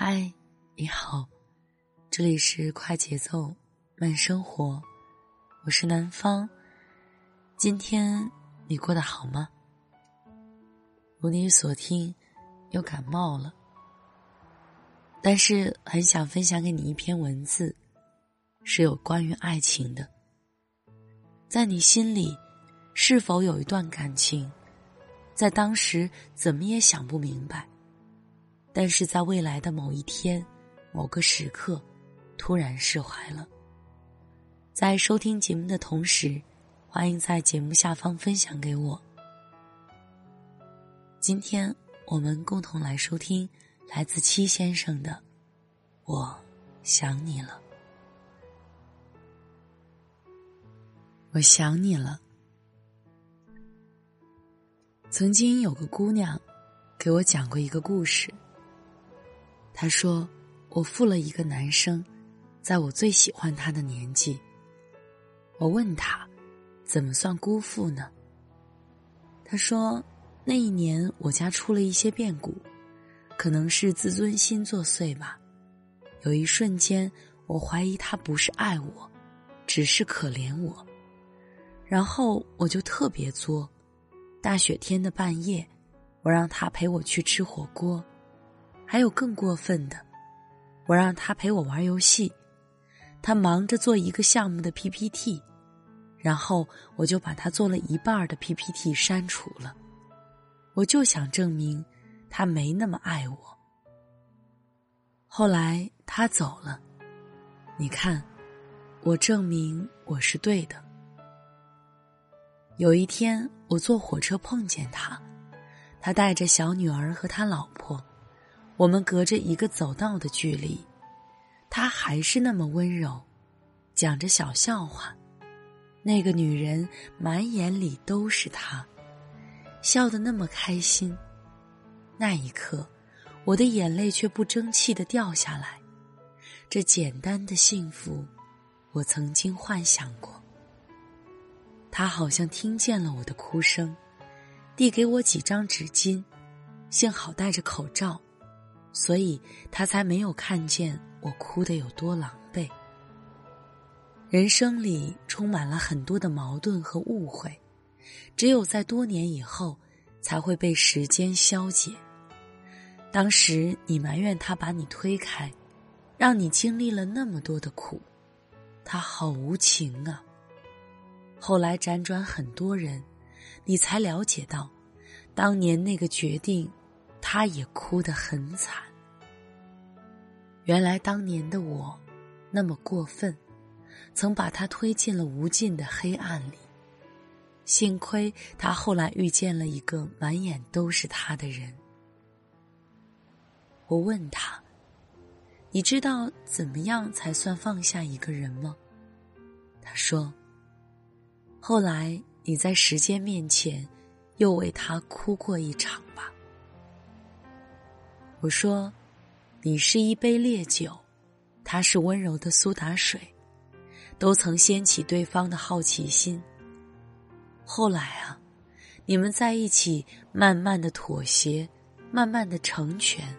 嗨，你好，这里是快节奏慢生活，我是南方。今天你过得好吗？如你所听，又感冒了，但是很想分享给你一篇文字，是有关于爱情的。在你心里，是否有一段感情，在当时怎么也想不明白？但是在未来的某一天、某个时刻，突然释怀了。在收听节目的同时，欢迎在节目下方分享给我。今天我们共同来收听来自七先生的《我想你了》，我想你了。曾经有个姑娘给我讲过一个故事。他说：“我负了一个男生，在我最喜欢他的年纪。我问他，怎么算辜负呢？他说，那一年我家出了一些变故，可能是自尊心作祟吧。有一瞬间，我怀疑他不是爱我，只是可怜我。然后我就特别作，大雪天的半夜，我让他陪我去吃火锅。”还有更过分的，我让他陪我玩游戏，他忙着做一个项目的 PPT，然后我就把他做了一半的 PPT 删除了。我就想证明他没那么爱我。后来他走了，你看，我证明我是对的。有一天我坐火车碰见他，他带着小女儿和他老婆。我们隔着一个走道的距离，他还是那么温柔，讲着小笑话。那个女人满眼里都是他，笑得那么开心。那一刻，我的眼泪却不争气的掉下来。这简单的幸福，我曾经幻想过。他好像听见了我的哭声，递给我几张纸巾，幸好戴着口罩。所以他才没有看见我哭得有多狼狈。人生里充满了很多的矛盾和误会，只有在多年以后，才会被时间消解。当时你埋怨他把你推开，让你经历了那么多的苦，他好无情啊。后来辗转很多人，你才了解到，当年那个决定，他也哭得很惨。原来当年的我，那么过分，曾把他推进了无尽的黑暗里。幸亏他后来遇见了一个满眼都是他的人。我问他：“你知道怎么样才算放下一个人吗？”他说：“后来你在时间面前，又为他哭过一场吧。”我说。你是一杯烈酒，他是温柔的苏打水，都曾掀起对方的好奇心。后来啊，你们在一起，慢慢的妥协，慢慢的成全，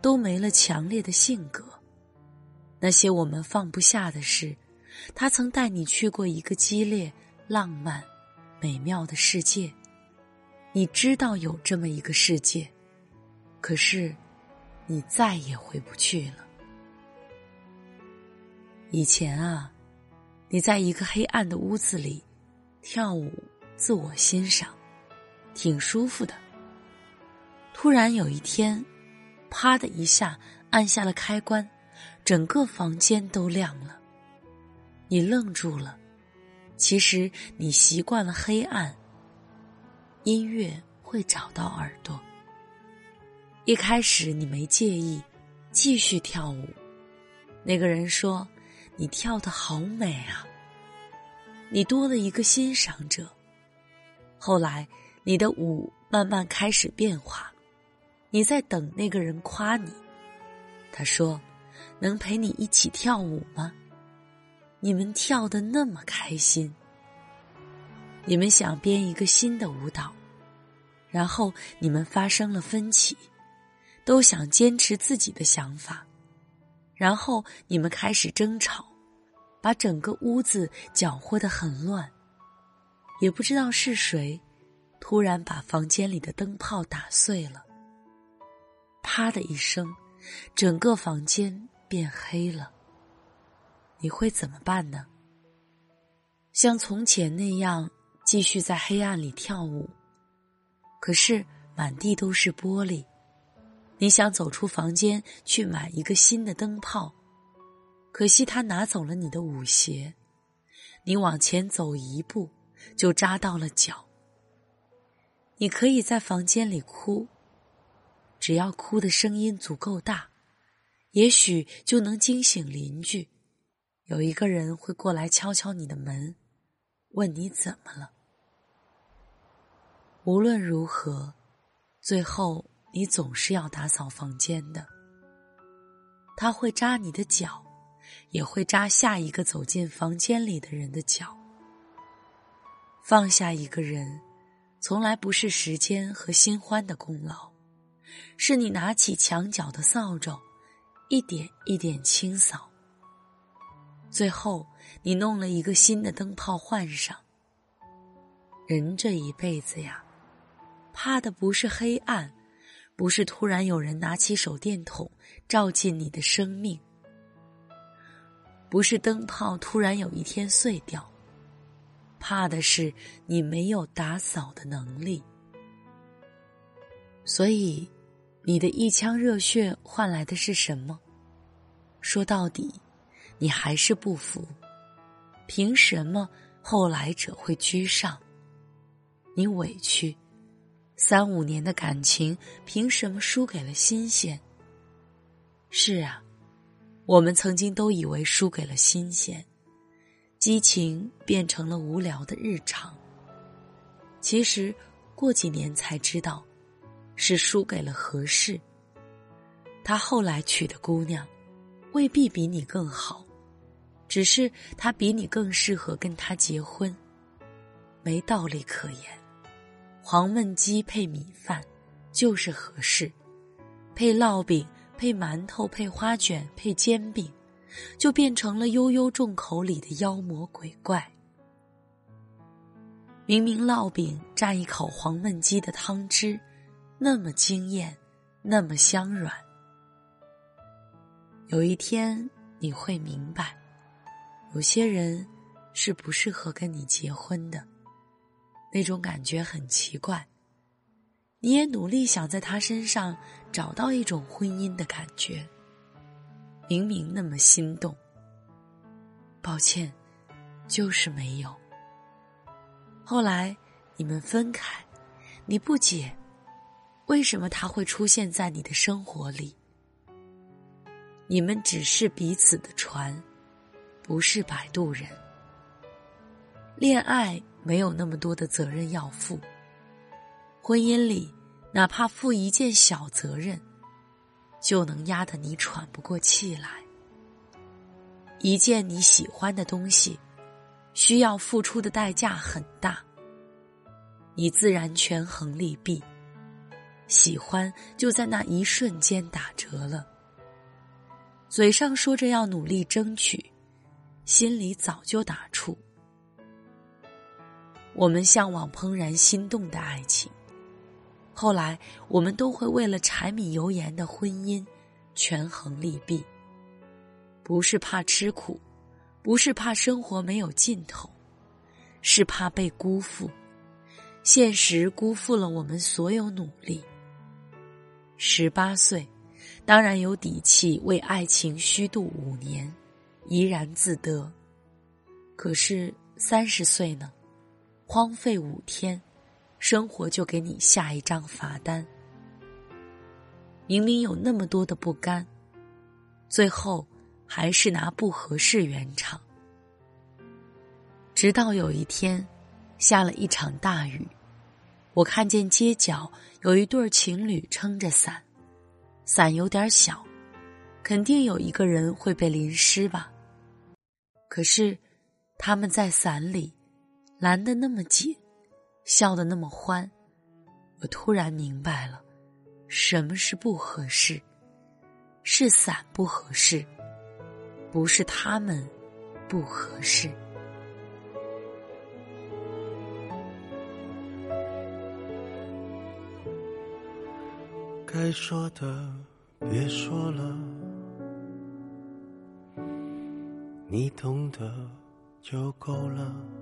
都没了强烈的性格。那些我们放不下的事，他曾带你去过一个激烈、浪漫、美妙的世界。你知道有这么一个世界，可是。你再也回不去了。以前啊，你在一个黑暗的屋子里跳舞，自我欣赏，挺舒服的。突然有一天，啪的一下按下了开关，整个房间都亮了。你愣住了。其实你习惯了黑暗，音乐会找到耳朵。一开始你没介意，继续跳舞。那个人说：“你跳的好美啊！”你多了一个欣赏者。后来，你的舞慢慢开始变化。你在等那个人夸你。他说：“能陪你一起跳舞吗？”你们跳的那么开心。你们想编一个新的舞蹈，然后你们发生了分歧，都想坚持自己的想法，然后你们开始争吵，把整个屋子搅和的很乱。也不知道是谁，突然把房间里的灯泡打碎了。啪的一声，整个房间变黑了。你会怎么办呢？像从前那样继续在黑暗里跳舞，可是满地都是玻璃。你想走出房间去买一个新的灯泡，可惜他拿走了你的舞鞋。你往前走一步，就扎到了脚。你可以在房间里哭，只要哭的声音足够大，也许就能惊醒邻居。有一个人会过来敲敲你的门，问你怎么了。无论如何，最后你总是要打扫房间的。他会扎你的脚，也会扎下一个走进房间里的人的脚。放下一个人，从来不是时间和新欢的功劳，是你拿起墙角的扫帚，一点一点清扫。最后，你弄了一个新的灯泡换上。人这一辈子呀，怕的不是黑暗，不是突然有人拿起手电筒照进你的生命，不是灯泡突然有一天碎掉，怕的是你没有打扫的能力。所以，你的一腔热血换来的是什么？说到底。你还是不服，凭什么后来者会居上？你委屈，三五年的感情凭什么输给了新鲜？是啊，我们曾经都以为输给了新鲜，激情变成了无聊的日常。其实过几年才知道，是输给了合适。他后来娶的姑娘，未必比你更好。只是他比你更适合跟他结婚，没道理可言。黄焖鸡配米饭就是合适，配烙饼、配馒头、配花卷、配煎饼，就变成了悠悠众口里的妖魔鬼怪。明明烙饼蘸一口黄焖鸡的汤汁，那么惊艳，那么香软。有一天你会明白。有些人是不适合跟你结婚的，那种感觉很奇怪。你也努力想在他身上找到一种婚姻的感觉，明明那么心动。抱歉，就是没有。后来你们分开，你不解，为什么他会出现在你的生活里？你们只是彼此的船。不是摆渡人。恋爱没有那么多的责任要负。婚姻里，哪怕负一件小责任，就能压得你喘不过气来。一件你喜欢的东西，需要付出的代价很大。你自然权衡利弊，喜欢就在那一瞬间打折了。嘴上说着要努力争取。心里早就打怵。我们向往怦然心动的爱情，后来我们都会为了柴米油盐的婚姻权衡利弊。不是怕吃苦，不是怕生活没有尽头，是怕被辜负。现实辜负了我们所有努力。十八岁，当然有底气为爱情虚度五年。怡然自得，可是三十岁呢？荒废五天，生活就给你下一张罚单。明明有那么多的不甘，最后还是拿不合适圆场。直到有一天，下了一场大雨，我看见街角有一对情侣撑着伞，伞有点小，肯定有一个人会被淋湿吧。可是，他们在伞里拦得那么紧，笑得那么欢，我突然明白了，什么是不合适，是伞不合适，不是他们不合适。该说的别说了，你懂得就够了。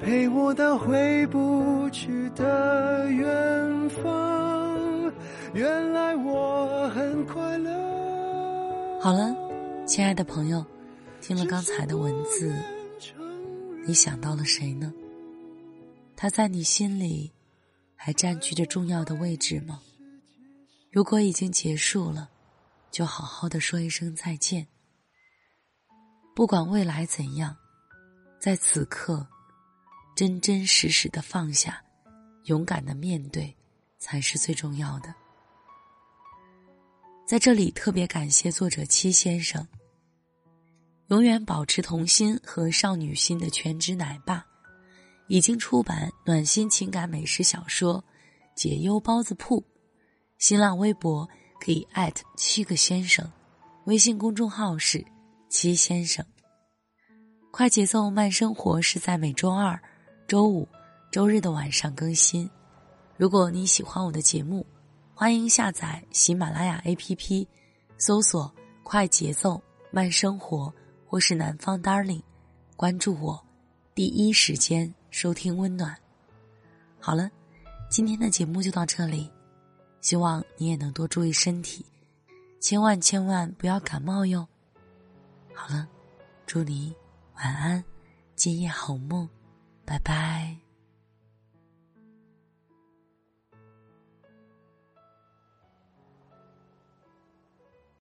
陪我到回不去的远方。原来我很快乐。好了，亲爱的朋友，听了刚才的文字，你想到了谁呢？他在你心里。还占据着重要的位置吗？如果已经结束了，就好好的说一声再见。不管未来怎样，在此刻，真真实实的放下，勇敢的面对，才是最重要的。在这里特别感谢作者七先生，永远保持童心和少女心的全职奶爸。已经出版暖心情感美食小说《解忧包子铺》，新浪微博可以艾特七个先生，微信公众号是七先生。快节奏慢生活是在每周二、周五、周日的晚上更新。如果你喜欢我的节目，欢迎下载喜马拉雅 APP，搜索“快节奏慢生活”或是“南方 Darling”，关注我，第一时间。收听温暖。好了，今天的节目就到这里，希望你也能多注意身体，千万千万不要感冒哟。好了，祝你晚安，今夜好梦，拜拜。